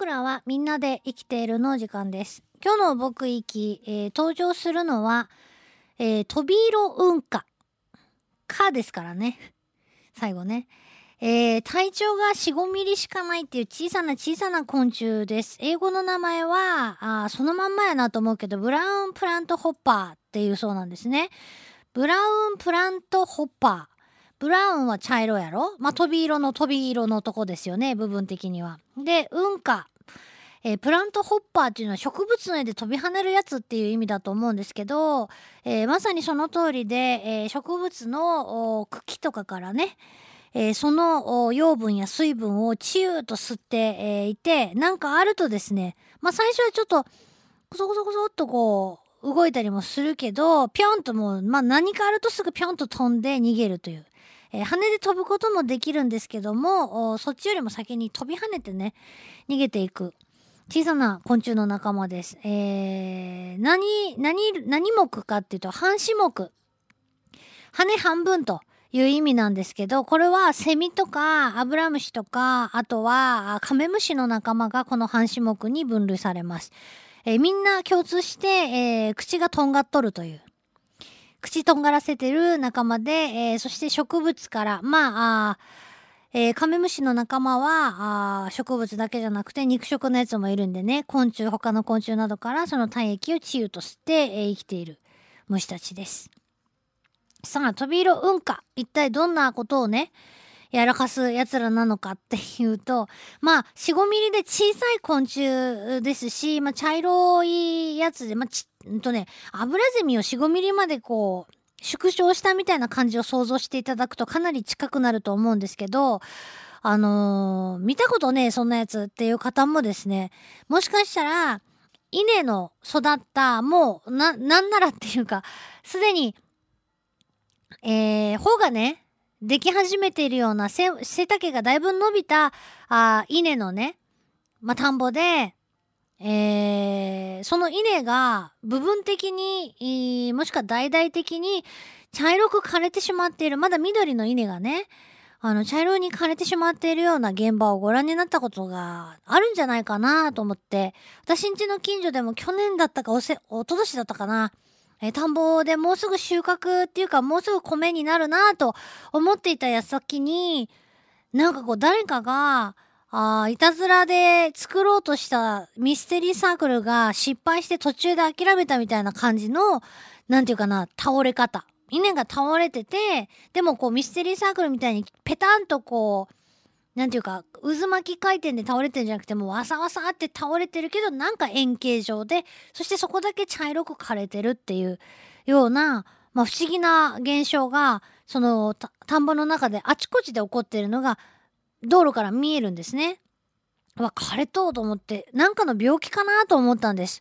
僕らはみんなで生きているの時間です。今日の僕行き、えー登場するのは、えー、トビイロウンカ。かですからね。最後ね。えー体長が4、5ミリしかないっていう小さな小さな昆虫です。英語の名前は、あそのまんまやなと思うけど、ブラウンプラントホッパーっていうそうなんですね。ブラウンプラントホッパー。ブラウンは茶色やろ？まあ、飛び色の飛び色のとこですよね、部分的には。で、運花。えープラントホッパーっていうのは植物の絵で飛び跳ねるやつっていう意味だと思うんですけど、えーまさにその通りで、えー植物の茎とかからね、えーその養分や水分をチューと吸って、えーいて、なんかあるとですね、まあ最初はちょっと、コソコソコソっとこう、動いたりもするけど、ぴょんともう、まあ何かあるとすぐぴょんと飛んで逃げるという。えー羽で飛ぶこともできるんですけども、そっちよりも先に飛び跳ねてね、逃げていく。小さな昆虫の仲間です。えー、何、何、何目かっていうと、半種目。羽半分という意味なんですけど、これはセミとかアブラムシとか、あとはカメムシの仲間がこの半種目に分類されます。えーみんな共通して、えー口がとんがっとるという。口とんがらせてる仲間で、えーそして植物から、まあ、あえーカメムシの仲間はあ植物だけじゃなくて肉食のやつもいるんでね。昆虫他の昆虫などからその体液を治癒と吸って、えー生きている虫たちです。さあトビイロウンカ一体どんなことをねやらかす奴らなのかっていうとまあ45ミリで小さい昆虫ですし、まあ、茶色いやつで、まあ、ちんとねアブラゼミを45ミリまでこう縮小したみたいな感じを想像していただくとかなり近くなると思うんですけど、あのー見たことねえ、そんなやつっていう方もですね、もしかしたら、稲の育った、もう、な、なんならっていうか、すでに、えー、穂がね、でき始めているような背、背丈がだいぶ伸びた、あ稲のね、まあ、田んぼで、えーその稲が部分的に、もしくは大々的に茶色く枯れてしまっている、まだ緑の稲がね、あの、茶色に枯れてしまっているような現場をご覧になったことがあるんじゃないかなと思って、私ん家の近所でも去年だったかおせ、おととしだったかな、え田んぼでもうすぐ収穫っていうかもうすぐ米になるなと思っていた矢先に、なんかこう誰かが、あーいたずらで作ろうとしたミステリーサークルが失敗して途中で諦めたみたいな感じの、なんていうかな、倒れ方。稲が倒れてて、でもこうミステリーサークルみたいにペタンとこう、なんていうか、渦巻き回転で倒れてるんじゃなくてもうわさわさって倒れてるけどなんか円形状で、そしてそこだけ茶色く枯れてるっていうような、まあ不思議な現象が、その田んぼの中であちこちで起こってるのが道路から見えるんですね。わ、枯れとうと思って、なんかの病気かなと思ったんです。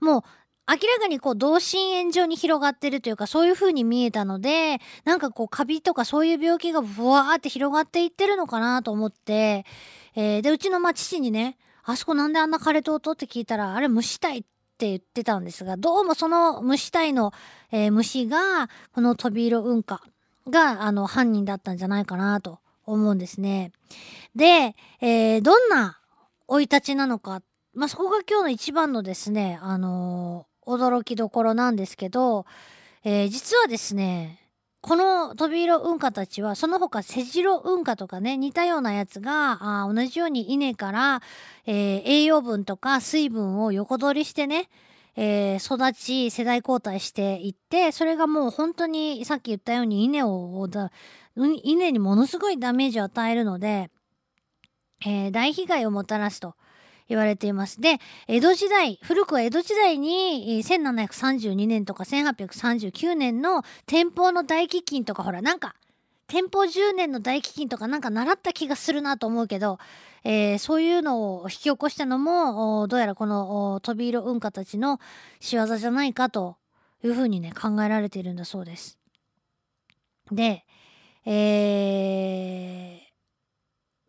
もう、明らかにこう、同心円状に広がってるというか、そういう風に見えたので、なんかこう、カビとかそういう病気がブワーって広がっていってるのかなと思って、えーで、うちのま父にね、あそこなんであんな枯れとうとって聞いたら、あれ虫体って言ってたんですが、どうもその虫体の、えー虫が、このトビイロウンカが、あの、犯人だったんじゃないかなと思うんですね。で、えーどんな生い立ちなのか、まあ、そこが今日の一番のですね、あのー驚きどころなんですけど、えー実はですね、このトビイロウンカたちは、その他セジロウンカとかね、似たようなやつが、あ同じように稲から、えー栄養分とか水分を横取りしてね、えー育ち、世代交代していって、それがもう本当にさっき言ったように稲を、だ稲にものすごいダメージを与えるので、えー大被害をもたらすと言われています。で、江戸時代、古くは江戸時代に1732年とか1839年の天保の大飢饉とかほらなんか天保10年の大飢饉とかなんか習った気がするなと思うけど、えーそういうのを引き起こしたのもどうやらこのおトビイロウンカたちの仕業じゃないかというふうにね考えられているんだそうです。で、えー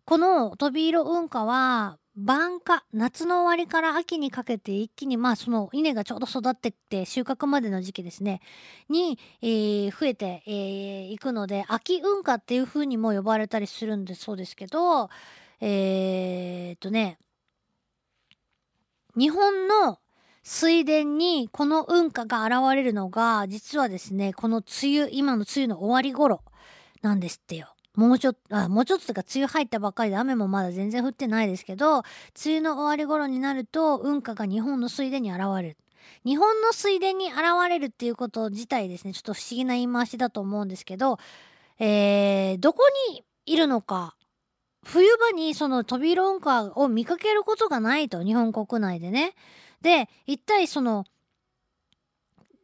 このトビイロウンカは晩夏夏の終わりから秋にかけて一気にまあその稲がちょうど育ってって収穫までの時期ですねに、えー増えてい、えーくので秋ウンカっていう風にも呼ばれたりするんでそうですけどえーっとね日本の水田にこの運河が現れるのが実はですねこの梅雨今の梅雨の終わり頃なんですってよ。もうちょっとあもうちょっとというか梅雨入ったばっかりで雨もまだ全然降ってないですけど梅雨の終わり頃になると運河が日本の水田に現れる。日本の水田に現れるっていうこと自体ですねちょっと不思議な言い回しだと思うんですけど、えー、どこにいるのか冬場にその飛びロンカーを見かけることがないと日本国内でね。で一体その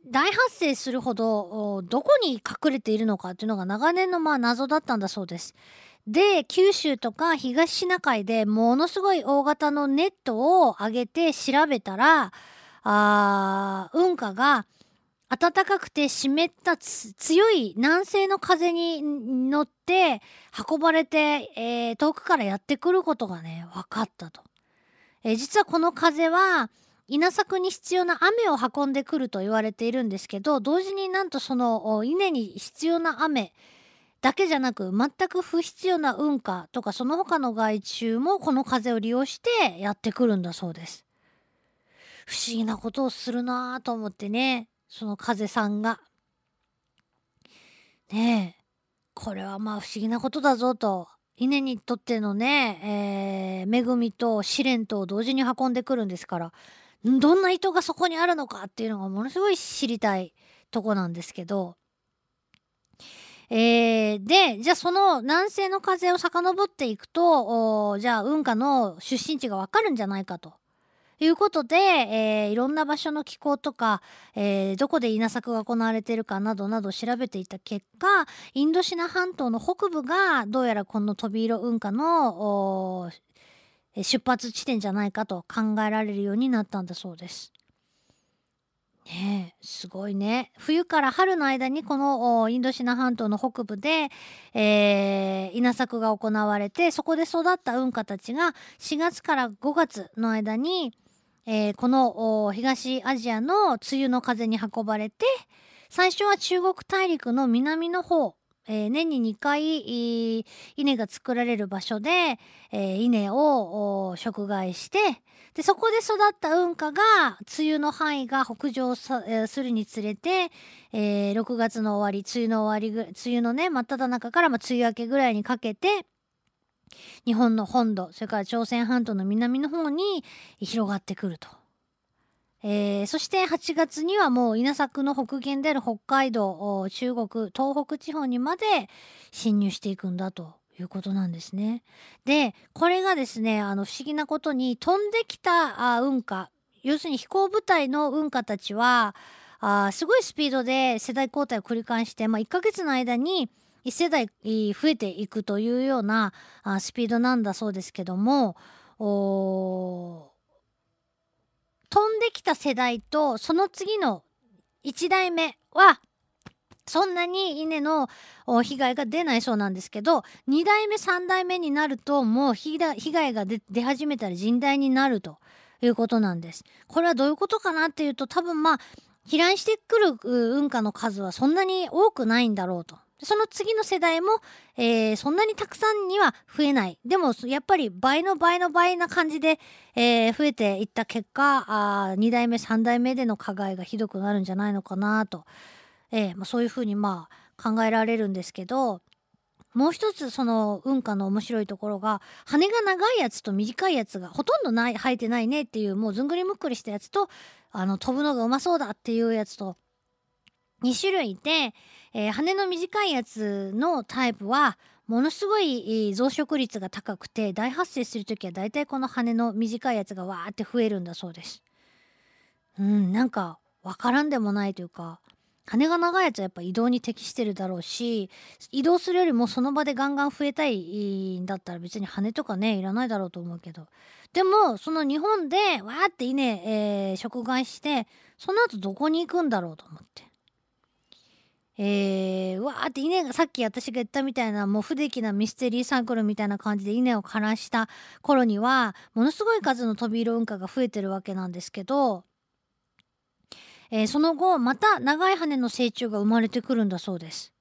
大発生するほどどこに隠れているのかっていうのが長年のまあ謎だったんだそうです。で九州とか東シナ海でものすごい大型のネットを上げて調べたらあ運河が暖かくて湿った強い南西の風に乗って運ばれて、えー、遠くからやってくることがね分かったと。えー、実はこの風は稲作に必要な雨を運んでくると言われているんですけど同時になんとその稲に必要な雨だけじゃなく全く不必要な運河とかその他の害虫もこの風を利用してやってくるんだそうです。不思議なことをするなぁと思ってねその風さんが。ねえこれはまあ不思議なことだぞと稲にとってのね、えー、恵みと試練と同時に運んでくるんですからどんな意図がそこにあるのかっていうのがものすごい知りたいとこなんですけど。えー、でじゃあその南西の風を遡っていくとじゃあ運河の出身地がわかるんじゃないかということで、えー、いろんな場所の気候とか、えー、どこで稲作が行われているかなどなど調べていた結果インドシナ半島の北部がどうやらこの飛び色運河の出発地点じゃないかと考えられるようになったんだそうです。ねえすごいね冬から春の間にこのインドシナ半島の北部で、えー、稲作が行われてそこで育った運河たちが4月から5月の間にえー、この東アジアの梅雨の風に運ばれて最初は中国大陸の南の方、えー、年に2回稲が作られる場所で、えー、稲を食害してでそこで育った運河が梅雨の範囲が北上するにつれて、えー、6月の終わり梅雨の終わりぐ梅雨のね真っ只中から、まあ、梅雨明けぐらいにかけて日本の本土それから朝鮮半島の南の方に広がってくると。えー、そして8月にはもう稲作の北限である北海道中国東北地方にまで侵入していくんだということなんですね。でこれがですねあの不思議なことに飛んできたあ運河要するに飛行部隊の運河たちはあすごいスピードで世代交代を繰り返して、まあ、1ヶ月の間に1世代増えていくというようなあスピードなんだそうですけども飛んできた世代とその次の1代目はそんなに稲の被害が出ないそうなんですけど2代目3代目になるともう被害が出始めたら甚大になるということなんです。これはどういうことかなっていうと多分まあ飛来してくる運河の数はそんなに多くないんだろうと。その次の世代も、えー、そんなにたくさんには増えない。でも、やっぱり倍の倍の倍な感じで、えー、増えていった結果、あ2代目、3代目での加害がひどくなるんじゃないのかなと、えーまあ、そういうふうにまあ考えられるんですけど、もう一つその運河の面白いところが羽が長いやつと短いやつがほとんどない生えてないねっていうもうずんぐりむっくりしたやつとあの飛ぶのがうまそうだっていうやつと2種類いて、えー、羽の短いやつのタイプはものすごい増殖率が高くて大発生する時はだいたいこの羽の短いやつがわーって増えるんだそうです。うんなんかわからんでもないというか羽が長いやつはやっぱ移動に適してるだろうし移動するよりもその場でガンガン増えたいんだったら別に羽とかねいらないだろうと思うけどでもその日本でわーって稲、えー、食害してその後どこに行くんだろうと思ってえー、わーって稲がさっき私が言ったみたいなもう不出来なミステリーサークルみたいな感じで稲を枯らした頃にはものすごい数の飛び色運河が増えてるわけなんですけど、えー、その後また長い羽の成虫が生まれてくるんだそうです。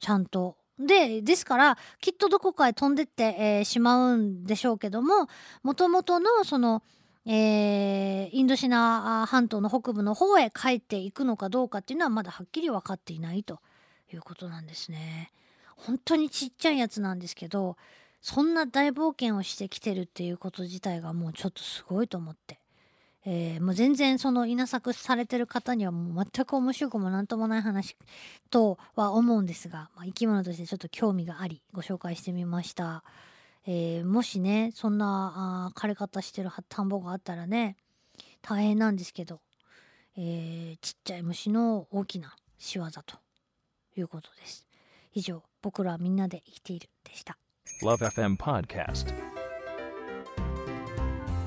ちゃんと。でですからきっとどこかへ飛んでって、えー、しまうんでしょうけどももともとのそのえーインドシナ半島の北部の方へ帰っていくのかどうかっていうのはまだはっきり分かっていないということなんですね。本当にちっちゃいやつなんですけどそんな大冒険をしてきてるっていうこと自体がもうちょっとすごいと思って、えーもう全然その稲作されてる方にはもう全く面白くもなんともない話とは思うんですが、まあ、生き物としてちょっと興味がありご紹介してみました。えーもしねそんなあー枯れ方してる田んぼがあったらね大変なんですけど、えーちっちゃい虫の大きな仕業ということです。以上僕らはみんなで生きているでした。Love FM Podcast.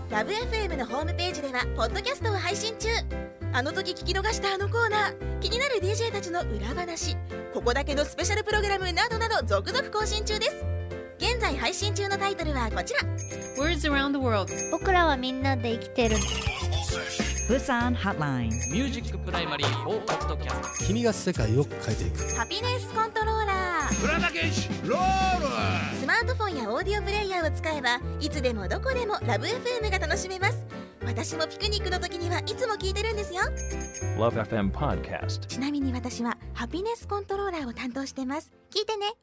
ラブ f m のホームページではポッドキャストを配信中あの時聞き逃したあのコーナー気になる DJ たちの裏話ここだけのスペシャルプログラムなどなど続々更新中です現在配信中のタイトルはこちら。Words around the world. 僕らはみんなで生きてる。Busan Hotline. Music Primary for Podcast 君が世界を変えていく。 Happiness Controller。村田健志ロール。スマートフォンやオーディオプレイヤーを使えばいつでもどこでもラブ f m が楽しめます。私もピクニックの時にはいつも聞いてるんですよ。Love FM Podcast. ちなみに私はハピネスコントローラーを担当してます。聞いてね